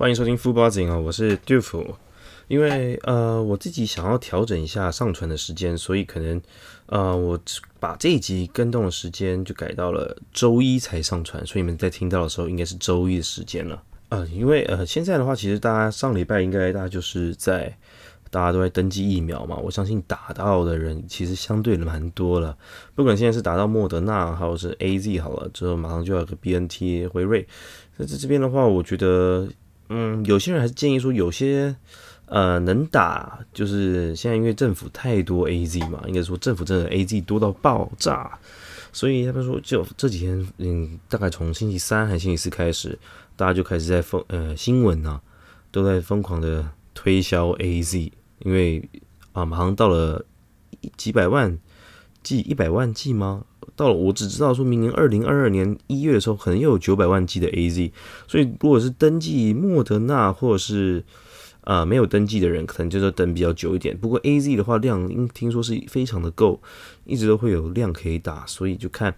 欢迎收听副报警啊，我是 Duke。因为呃，我自己想要调整一下上传的时间，所以可能呃，我把这一集跟动的时间就改到了周一才上传，所以你们在听到的时候应该是周一的时间了。呃，因为呃，现在的话，其实大家上礼拜应该大家就是在大家都在登记疫苗嘛，我相信打到的人其实相对蛮多了。不管现在是打到莫德纳，还有是 A Z 好了之后，马上就要个 B N T 辉瑞。那在这边的话，我觉得嗯，有些人还是建议说有些。呃，能打就是现在，因为政府太多 A Z 嘛，应该说政府真的 A Z 多到爆炸，所以他们说就这几天，嗯，大概从星期三还是星期四开始，大家就开始在疯呃新闻啊，都在疯狂的推销 A Z，因为啊马上到了几百万剂，一百万剂吗？到了我只知道说明年二零二二年一月的时候，可能又有九百万剂的 A Z，所以如果是登记莫德纳或者是。啊，没有登记的人可能就是等比较久一点。不过 A Z 的话量，应听说是非常的够，一直都会有量可以打，所以就看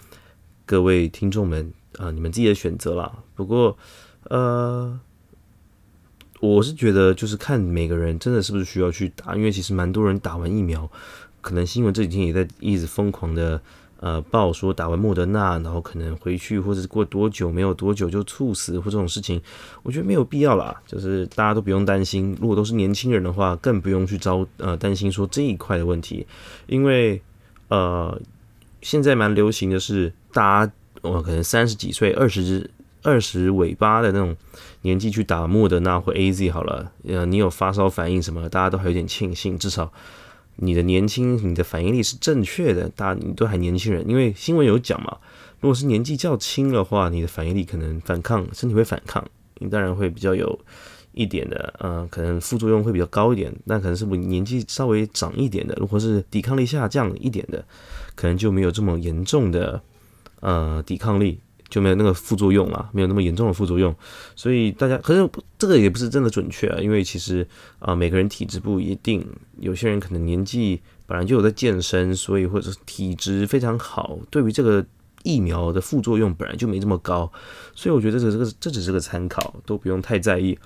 各位听众们啊，你们自己的选择啦。不过呃，我是觉得就是看每个人真的是不是需要去打，因为其实蛮多人打完疫苗，可能新闻这几天也在一直疯狂的。呃，报说打完莫德纳，然后可能回去，或者过多久没有多久就猝死或这种事情，我觉得没有必要啦。就是大家都不用担心，如果都是年轻人的话，更不用去招呃担心说这一块的问题，因为呃现在蛮流行的是，大家呃可能三十几岁、二十二十尾巴的那种年纪去打莫德纳或 A Z 好了，呃你有发烧反应什么，大家都还有点庆幸，至少。你的年轻，你的反应力是正确的，大家你都还年轻人，因为新闻有讲嘛，如果是年纪较轻的话，你的反应力可能反抗，身体会反抗，你当然会比较有一点的，呃，可能副作用会比较高一点。那可能是不年纪稍微长一点的，如果是抵抗力下降一点的，可能就没有这么严重的，呃，抵抗力。就没有那个副作用啊，没有那么严重的副作用，所以大家可是这个也不是真的准确啊，因为其实啊每个人体质不一定，有些人可能年纪本来就有在健身，所以或者体质非常好，对于这个疫苗的副作用本来就没这么高，所以我觉得这这个这只是个参考，都不用太在意。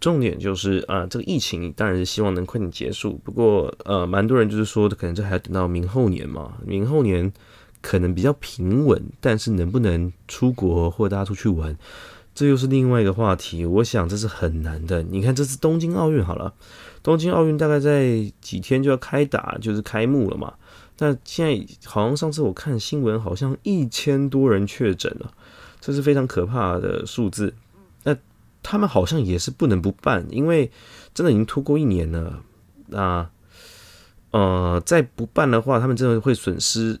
重点就是啊这个疫情当然是希望能快点结束，不过呃蛮多人就是说可能这还要等到明后年嘛，明后年。可能比较平稳，但是能不能出国或者大家出去玩，这又是另外一个话题。我想这是很难的。你看这次东京奥运好了，东京奥运大概在几天就要开打，就是开幕了嘛。但现在好像上次我看新闻，好像一千多人确诊了，这是非常可怕的数字。那他们好像也是不能不办，因为真的已经拖过一年了。那呃，再不办的话，他们真的会损失。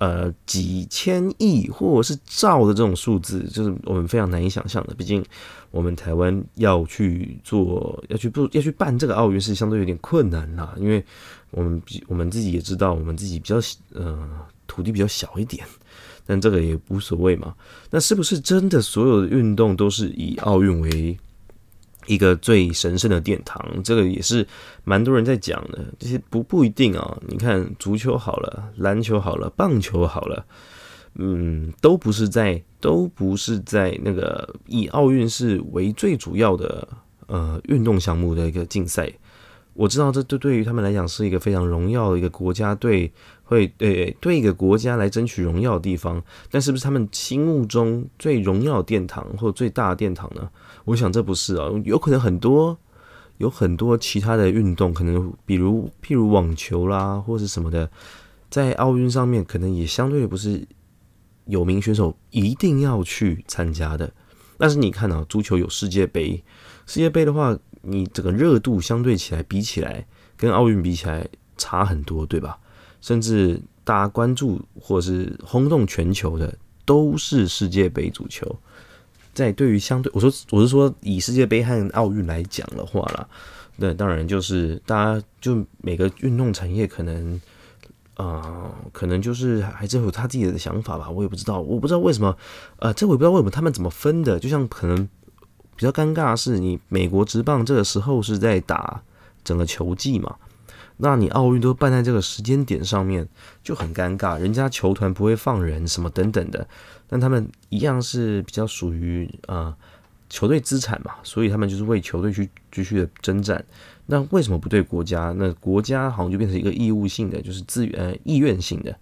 呃，几千亿或是兆的这种数字，就是我们非常难以想象的。毕竟，我们台湾要去做，要去不要去办这个奥运，是相对有点困难啦。因为我们比我们自己也知道，我们自己比较呃土地比较小一点，但这个也无所谓嘛。那是不是真的所有的运动都是以奥运为？一个最神圣的殿堂，这个也是蛮多人在讲的。这些不不一定啊。你看足球好了，篮球好了，棒球好了，嗯，都不是在都不是在那个以奥运是为最主要的呃运动项目的一个竞赛。我知道这对对于他们来讲是一个非常荣耀的一个国家队，会对对一个国家来争取荣耀的地方。但是不是他们心目中最荣耀殿堂或最大的殿堂呢？我想这不是啊，有可能很多有很多其他的运动，可能比如譬如网球啦，或者什么的，在奥运上面可能也相对不是有名选手一定要去参加的。但是你看啊，足球有世界杯，世界杯的话，你整个热度相对起来比起来，跟奥运比起来差很多，对吧？甚至大家关注或是轰动全球的，都是世界杯足球。在对于相对，我说我是说以世界杯和奥运来讲的话啦，那当然就是大家就每个运动产业可能啊，可能就是还是有他自己的想法吧，我也不知道，我不知道为什么，呃，这我也不知道为什么他们怎么分的，就像可能比较尴尬的是，你美国职棒这个时候是在打整个球季嘛。那你奥运都办在这个时间点上面就很尴尬，人家球团不会放人什么等等的，但他们一样是比较属于啊球队资产嘛，所以他们就是为球队去继续的征战。那为什么不对国家？那国家好像就变成一个义务性的，就是自呃意愿性的。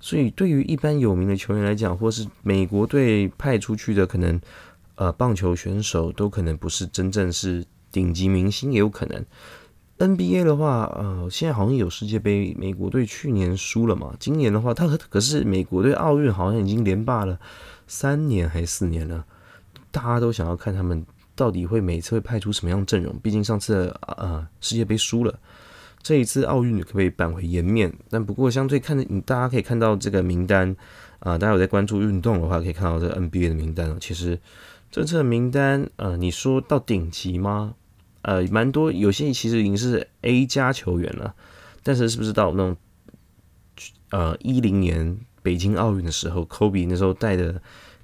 所以对于一般有名的球员来讲，或是美国队派出去的可能呃棒球选手，都可能不是真正是顶级明星，也有可能。NBA 的话，呃，现在好像有世界杯，美国队去年输了嘛。今年的话，他可是美国队奥运好像已经连霸了三年还是四年了，大家都想要看他们到底会每次会派出什么样阵容。毕竟上次呃世界杯输了，这一次奥运可不可以扳回颜面？但不过相对看，你大家可以看到这个名单啊，大家有在关注运动的话，可以看到这 NBA 的名单其实政策名单，呃，你说到顶级吗？呃，蛮多，有些其实已经是 A 加球员了，但是是不是到那种呃一零年北京奥运的时候，Kobe 那时候带的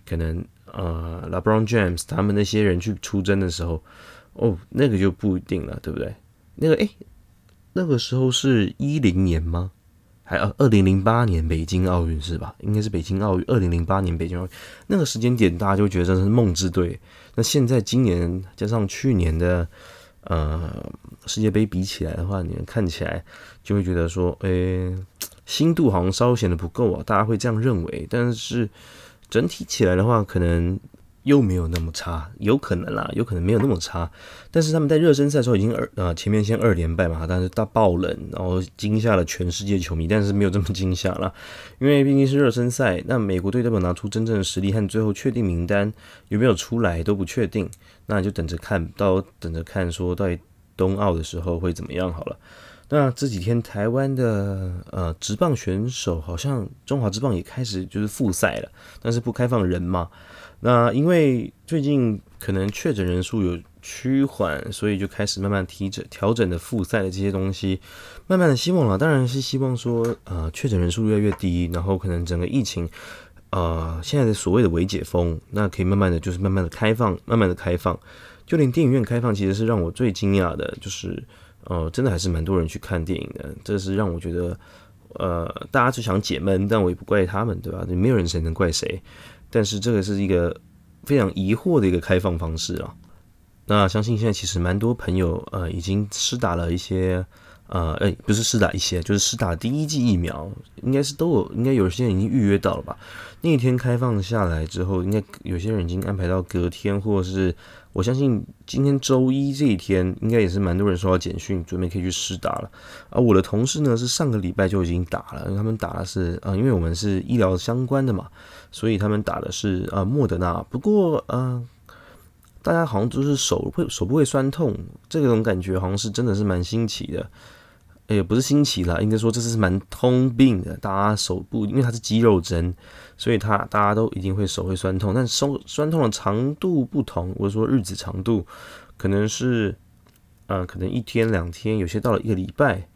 可能呃 LeBron James 他们那些人去出征的时候，哦，那个就不一定了，对不对？那个诶，那个时候是一零年吗？还呃二零零八年北京奥运是吧？应该是北京奥运，二零零八年北京奥运那个时间点，大家就觉得这是梦之队。那现在今年加上去年的。呃，世界杯比起来的话，你们看起来就会觉得说，诶，新度好像稍微显得不够啊，大家会这样认为。但是整体起来的话，可能又没有那么差，有可能啦，有可能没有那么差。但是他们在热身赛的时候已经二呃前面先二连败嘛，但是大爆冷，然后惊吓了全世界球迷，但是没有这么惊吓了，因为毕竟是热身赛。那美国队代表拿出真正的实力和最后确定名单有没有出来都不确定。那就等着看到，等着看，说到冬奥的时候会怎么样好了。那这几天台湾的呃职棒选手，好像中华职棒也开始就是复赛了，但是不开放人嘛。那因为最近可能确诊人数有趋缓，所以就开始慢慢提整调整的复赛的这些东西，慢慢的希望了，当然是希望说呃确诊人数越来越低，然后可能整个疫情。呃，现在的所谓的微解封，那可以慢慢的就是慢慢的开放，慢慢的开放，就连电影院开放，其实是让我最惊讶的，就是呃，真的还是蛮多人去看电影的，这是让我觉得，呃，大家就想解闷，但我也不怪他们，对吧？没有人谁能怪谁，但是这个是一个非常疑惑的一个开放方式啊。那相信现在其实蛮多朋友呃已经施打了一些。呃，哎，不是施打一些，就是施打第一剂疫苗，应该是都有，应该有些人已经预约到了吧？那一天开放下来之后，应该有些人已经安排到隔天，或者是我相信今天周一这一天，应该也是蛮多人收到简讯，准备可以去试打了。而我的同事呢，是上个礼拜就已经打了，因为他们打的是，呃，因为我们是医疗相关的嘛，所以他们打的是呃莫德纳。不过，呃，大家好像都是手会手不会酸痛，这种感觉好像是真的是蛮新奇的。也不是新奇了，应该说这是蛮通病的。大家手部，因为它是肌肉针，所以它大家都一定会手会酸痛。但手酸痛的长度不同，或者说日子长度，可能是呃，可能一天两天，有些到了一个礼拜。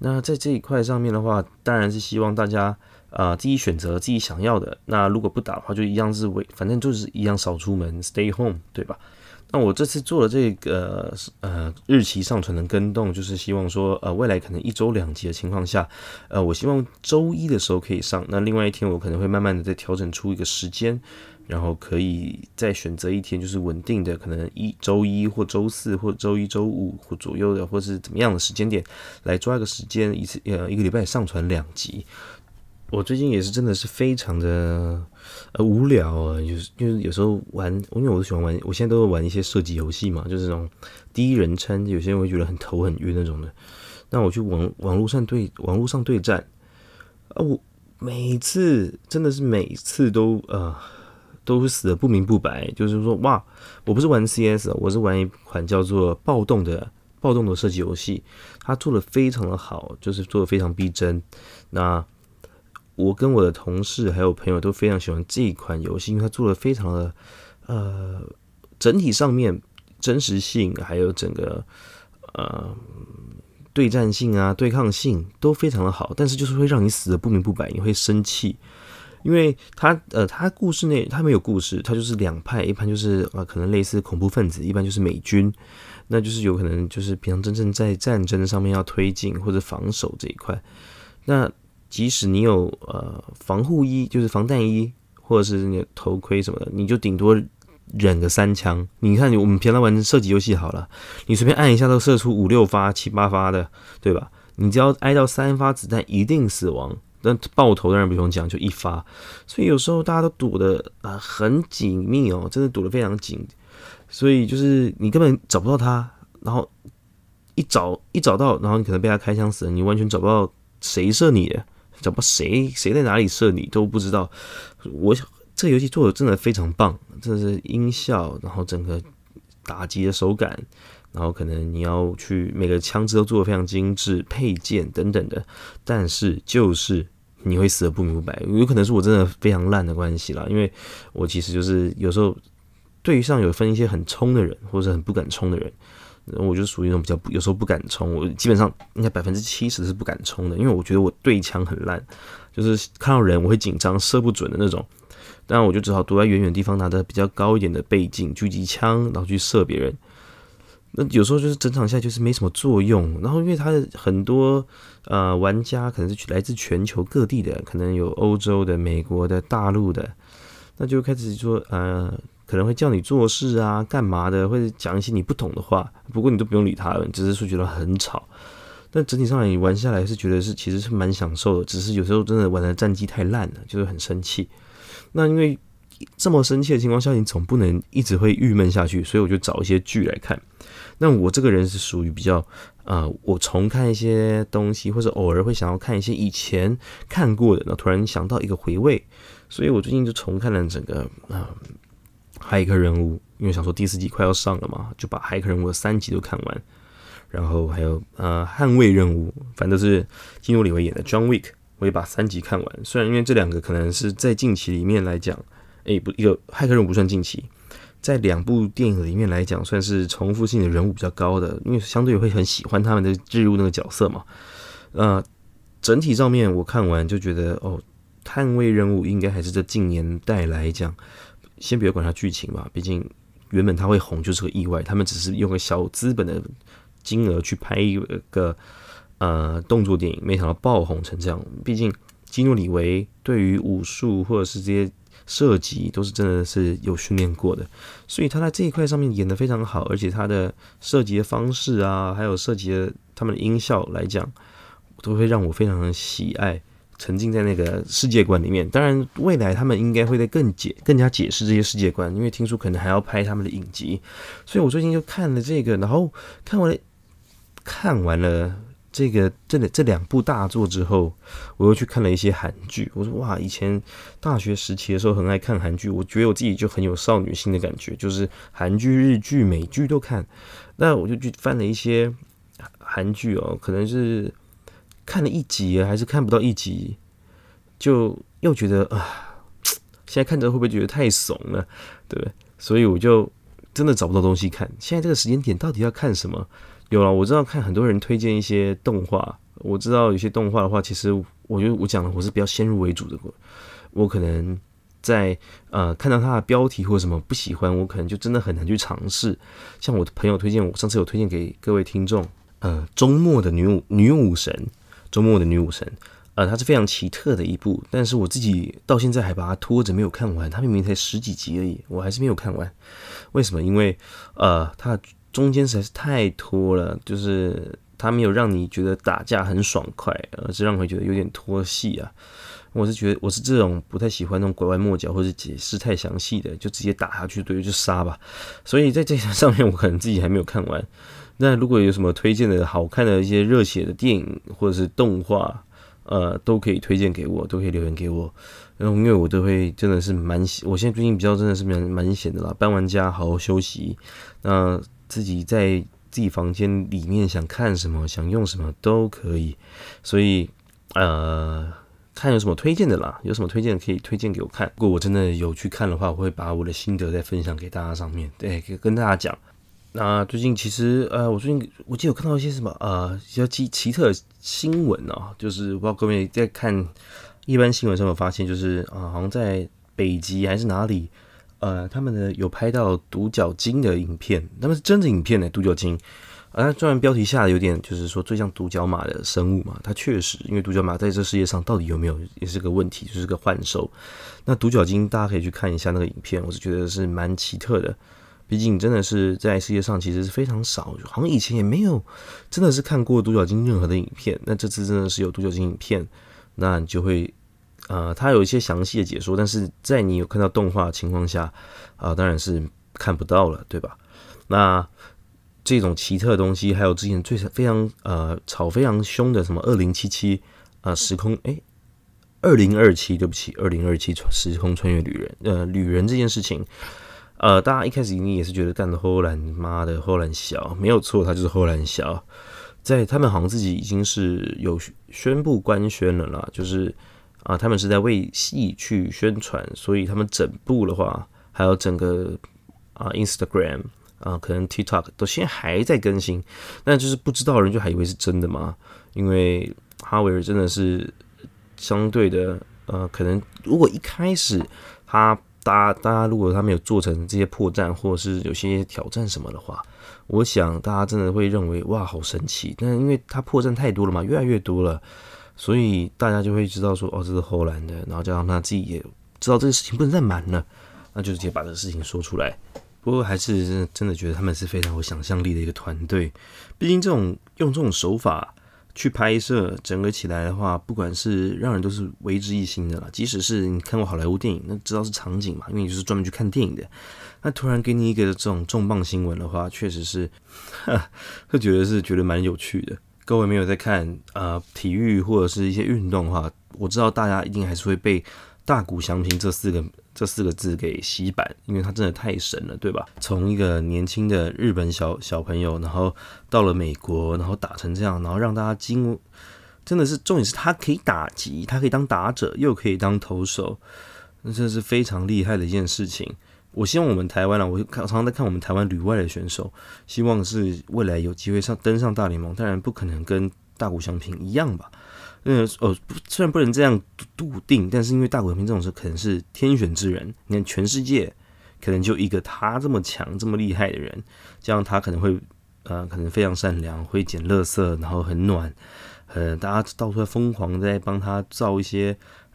那在这一块上面的话，当然是希望大家啊自己选择自己想要的。那如果不打的话，就一样是为，反正就是一样少出门，stay home，对吧？那我这次做的这个呃日期上传的跟动，就是希望说呃未来可能一周两集的情况下，呃我希望周一的时候可以上，那另外一天我可能会慢慢的再调整出一个时间，然后可以再选择一天就是稳定的，可能一周一或周四或周一周五或左右的，或是怎么样的时间点来抓一个时间，一次呃一个礼拜上传两集。我最近也是真的是非常的呃无聊啊，就是就是有时候玩，因为我都喜欢玩，我现在都会玩一些射击游戏嘛，就是那种第一人称，有些人会觉得很头很晕那种的。那我去网网络上对网络上对战啊，我每次真的是每次都呃都死的不明不白，就是说哇，我不是玩 CS，我是玩一款叫做暴动的暴动的射击游戏，它做的非常的好，就是做的非常逼真。那我跟我的同事还有朋友都非常喜欢这一款游戏，因为它做的非常的，呃，整体上面真实性还有整个呃对战性啊、对抗性都非常的好，但是就是会让你死的不明不白，你会生气，因为它呃，它故事内它没有故事，它就是两派，一般就是呃可能类似恐怖分子，一般就是美军，那就是有可能就是平常真正在战争上面要推进或者防守这一块，那。即使你有呃防护衣，就是防弹衣，或者是你头盔什么的，你就顶多忍个三枪。你看，我们平常玩射击游戏好了，你随便按一下都射出五六发、七八发的，对吧？你只要挨到三发子弹，一定死亡。但爆头当然不用讲，就一发。所以有时候大家都堵的啊很紧密哦，真的堵得非常紧。所以就是你根本找不到他，然后一找一找到，然后你可能被他开枪死了，你完全找不到谁射你的，找不到谁谁在哪里射你都不知道。我想这个游戏做的真的非常棒，真的是音效，然后整个打击的手感，然后可能你要去每个枪支都做的非常精致，配件等等的，但是就是你会死的不明不白，有可能是我真的非常烂的关系啦，因为我其实就是有时候。对上有分一些很冲的人，或者很不敢冲的人，我就属于那种比较有时候不敢冲。我基本上应该百分之七十是不敢冲的，因为我觉得我对枪很烂，就是看到人我会紧张，射不准的那种。当然我就只好躲在远远地方，拿着比较高一点的倍镜狙击枪，然后去射别人。那有时候就是整场下就是没什么作用。然后因为他的很多呃玩家可能是来自全球各地的，可能有欧洲的、美国的、大陆的，那就开始说呃。可能会叫你做事啊，干嘛的，或者讲一些你不懂的话。不过你都不用理他，只是说觉得很吵。但整体上来你玩下来是觉得是其实是蛮享受的，只是有时候真的玩的战绩太烂了，就是很生气。那因为这么生气的情况下，你总不能一直会郁闷下去，所以我就找一些剧来看。那我这个人是属于比较啊，我重看一些东西，或者偶尔会想要看一些以前看过的，那突然想到一个回味，所以我最近就重看了整个啊。骇客任务，因为想说第四季快要上了嘛，就把骇客任务的三集都看完。然后还有呃捍卫任务，反正是基努里维演的 John Wick，我也把三集看完。虽然因为这两个可能是在近期里面来讲，诶，不，一个骇客任务不算近期，在两部电影里面来讲，算是重复性的人物比较高的，因为相对会很喜欢他们的置入那个角色嘛。呃，整体上面我看完就觉得，哦，捍卫任务应该还是这近年代来讲。先别管它剧情吧，毕竟原本它会红就是个意外，他们只是用个小资本的金额去拍一个呃动作电影，没想到爆红成这样。毕竟基努里维对于武术或者是这些射击都是真的是有训练过的，所以他在这一块上面演的非常好，而且他的射击的方式啊，还有射击的他们的音效来讲，都会让我非常的喜爱。沉浸在那个世界观里面，当然未来他们应该会在更解、更加解释这些世界观，因为听说可能还要拍他们的影集，所以我最近就看了这个，然后看完了看完了这个这这两部大作之后，我又去看了一些韩剧。我说哇，以前大学时期的时候很爱看韩剧，我觉得我自己就很有少女心的感觉，就是韩剧、日剧、美剧都看。那我就去翻了一些韩剧哦，可能是。看了一集还是看不到一集，就又觉得啊，现在看着会不会觉得太怂了，对不对？所以我就真的找不到东西看。现在这个时间点到底要看什么？有了，我知道看很多人推荐一些动画，我知道有些动画的话，其实我觉得我讲的我是比较先入为主的，我可能在呃看到它的标题或什么不喜欢，我可能就真的很难去尝试。像我的朋友推荐，我上次有推荐给各位听众，呃，周末的女武女武神。周末的女武神，呃，它是非常奇特的一部，但是我自己到现在还把它拖着没有看完。它明明才十几集而已，我还是没有看完。为什么？因为呃，它中间实在是太拖了，就是它没有让你觉得打架很爽快，而是让我觉得有点拖戏啊。我是觉得我是这种不太喜欢那种拐弯抹角或者解释太详细的，就直接打下去，对，就杀吧。所以在这上面，我可能自己还没有看完。那如果有什么推荐的好看的一些热血的电影或者是动画，呃，都可以推荐给我，都可以留言给我。然后因为我都会真的是蛮，我现在最近比较真的是蛮蛮闲的啦，搬完家好好休息，那自己在自己房间里面想看什么想用什么都可以，所以呃，看有什么推荐的啦，有什么推荐可以推荐给我看。如果我真的有去看的话，我会把我的心得再分享给大家上面，对，跟大家讲。那最近其实呃，我最近我记得有看到一些什么呃比较奇奇特的新闻哦，就是不知道各位在看一般新闻上有发现，就是啊，好像在北极还是哪里，呃，他们呢有拍到独角鲸的影片，他们是真的影片呢，独角鲸啊，虽然标题下的有点就是说最像独角马的生物嘛，它确实，因为独角马在这世界上到底有没有也是个问题，就是个幻兽。那独角鲸大家可以去看一下那个影片，我是觉得是蛮奇特的。毕竟真的是在世界上其实是非常少，好像以前也没有真的是看过独角鲸任何的影片。那这次真的是有独角鲸影片，那你就会呃，它有一些详细的解说，但是在你有看到动画情况下啊，当然是看不到了，对吧？那这种奇特的东西，还有之前最非常呃吵非常凶的什么二零七七啊时空哎二零二七，对不起，二零二七时空穿越旅人呃旅人这件事情。呃，大家一开始一定也是觉得干的后兰妈的后兰小没有错，他就是后兰小，在他们好像自己已经是有宣布官宣了啦，就是啊，他们是在为戏去宣传，所以他们整部的话，还有整个啊 Instagram 啊，可能 TikTok 都现在还在更新，但就是不知道人就还以为是真的嘛，因为哈维尔真的是相对的呃，可能如果一开始他。大家，大家如果他没有做成这些破绽，或者是有些挑战什么的话，我想大家真的会认为哇，好神奇。但因为他破绽太多了嘛，越来越多了，所以大家就会知道说，哦，这是后来的。然后加上他自己也知道这个事情不能再瞒了，那就直接把这个事情说出来。不过还是真的觉得他们是非常有想象力的一个团队。毕竟这种用这种手法。去拍摄整个起来的话，不管是让人都是为之一新的啦。即使是你看过好莱坞电影，那知道是场景嘛，因为你就是专门去看电影的。那突然给你一个这种重磅新闻的话，确实是 会觉得是觉得蛮有趣的。各位没有在看啊体育或者是一些运动的话，我知道大家一定还是会被大谷翔平这四个。这四个字给洗版，因为他真的太神了，对吧？从一个年轻的日本小小朋友，然后到了美国，然后打成这样，然后让大家惊，真的是重点是他可以打击，他可以当打者，又可以当投手，那真的是非常厉害的一件事情。我希望我们台湾啊，我常常在看我们台湾旅外的选手，希望是未来有机会上登上大联盟，当然不可能跟大谷翔平一样吧。呃哦，虽然不能这样笃定，但是因为大谷翔平这种事可能是天选之人，你看全世界可能就一个他这么强、这么厉害的人，这样他可能会呃，可能非常善良，会捡垃圾，然后很暖，呃，大家到处在疯狂在帮他造一些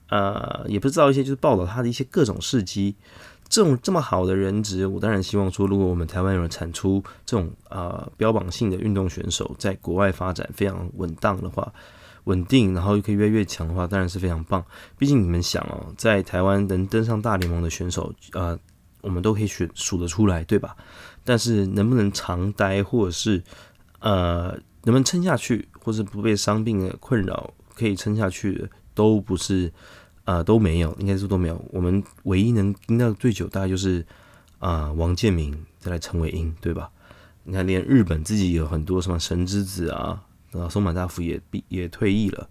呃，也不是造一些，就是报道他的一些各种事迹。这种这么好的人质，我当然希望说，如果我们台湾有人产出这种呃标榜性的运动选手，在国外发展非常稳当的话。稳定，然后又可以越来越强的话，当然是非常棒。毕竟你们想哦，在台湾能登上大联盟的选手，呃，我们都可以选数得出来，对吧？但是能不能长待，或者是呃，能不能撑下去，或是不被伤病的困扰，可以撑下去的，都不是，呃，都没有，应该是都没有。我们唯一能听到最久，大概就是啊，王建民再来陈伟英，对吧？你看，连日本自己有很多什么神之子啊。那松坂大辅也毕也退役了。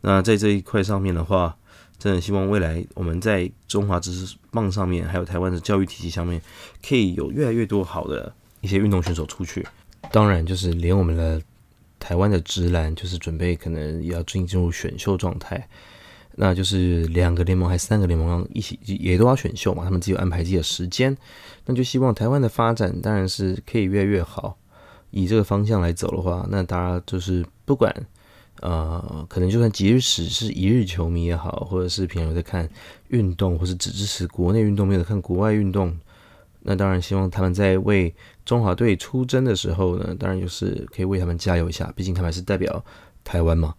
那在这一块上面的话，真的希望未来我们在中华知识棒上面，还有台湾的教育体系上面，可以有越来越多好的一些运动选手出去。当然，就是连我们的台湾的直男，就是准备可能也要进进入选秀状态。那就是两个联盟还是三个联盟一起也都要选秀嘛，他们自己安排自己的时间。那就希望台湾的发展当然是可以越来越好。以这个方向来走的话，那大家就是不管，呃，可能就算即使是一日球迷也好，或者是平常在看运动，或是只支持国内运动，没有看国外运动，那当然希望他们在为中华队出征的时候呢，当然就是可以为他们加油一下，毕竟他们还是代表台湾嘛，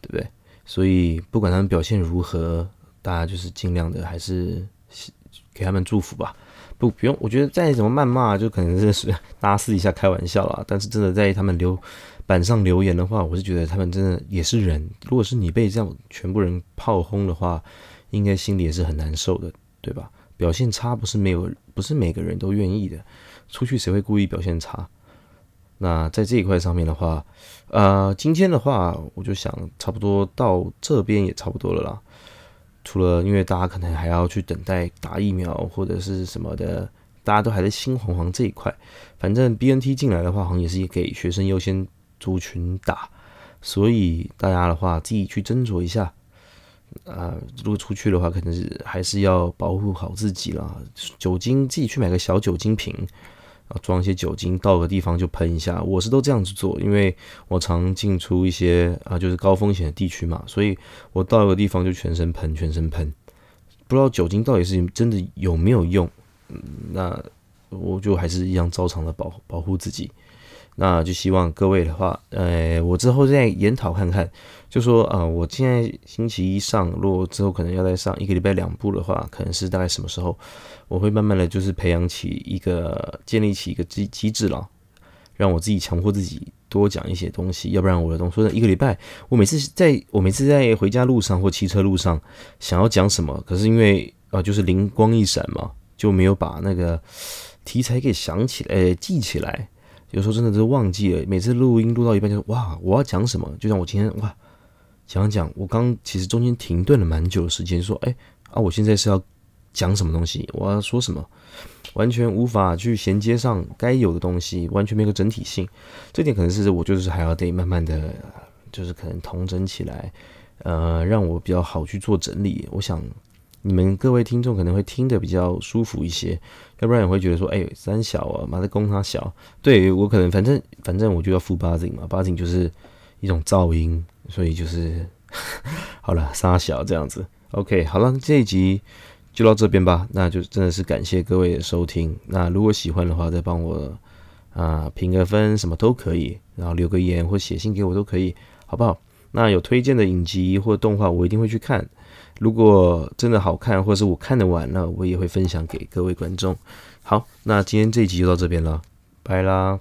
对不对？所以不管他们表现如何，大家就是尽量的还是 给他们祝福吧。不，不用。我觉得再怎么谩骂，就可能是 大家私底下开玩笑啦。但是真的在他们留板上留言的话，我是觉得他们真的也是人。如果是你被这样全部人炮轰的话，应该心里也是很难受的，对吧？表现差不是没有，不是每个人都愿意的。出去谁会故意表现差？那在这一块上面的话，呃，今天的话，我就想差不多到这边也差不多了啦。除了因为大家可能还要去等待打疫苗或者是什么的，大家都还在心惶惶这一块。反正 BNT 进来的话，好像也是给学生优先族群打，所以大家的话自己去斟酌一下。啊，如果出去的话，可能是还是要保护好自己啦。酒精自己去买个小酒精瓶，啊，装一些酒精，到个地方就喷一下。我是都这样子做，因为我常进出一些啊，就是高风险的地区嘛，所以我到个地方就全身喷，全身喷。不知道酒精到底是真的有没有用，嗯，那我就还是一样照常的保保护自己。那就希望各位的话，呃，我之后再研讨看看，就说啊，我现在星期一上，如果之后可能要再上一个礼拜两部的话，可能是大概什么时候？我会慢慢的就是培养起一个建立起一个机机制了，让我自己强迫自己多讲一些东西，要不然我的东西一个礼拜，我每次在我每次在回家路上或骑车路上想要讲什么，可是因为啊就是灵光一闪嘛，就没有把那个题材给想起来，记起来。有时候真的是忘记了，每次录音录到一半就是哇，我要讲什么？就像我今天哇讲讲，我刚其实中间停顿了蛮久的时间，说哎啊，我现在是要讲什么东西？我要说什么？完全无法去衔接上该有的东西，完全没有个整体性。这点可能是我就是还要得慢慢的就是可能统整起来，呃，让我比较好去做整理。我想。你们各位听众可能会听得比较舒服一些，要不然也会觉得说，哎，三小啊，马在攻他小，对我可能反正反正我就要负八景嘛，八景就是一种噪音，所以就是 好了，三小这样子，OK，好了，这一集就到这边吧，那就真的是感谢各位的收听，那如果喜欢的话，再帮我啊评个分，什么都可以，然后留个言或写信给我都可以，好不好？那有推荐的影集或动画，我一定会去看。如果真的好看，或者是我看得完了，我也会分享给各位观众。好，那今天这一集就到这边了，拜啦。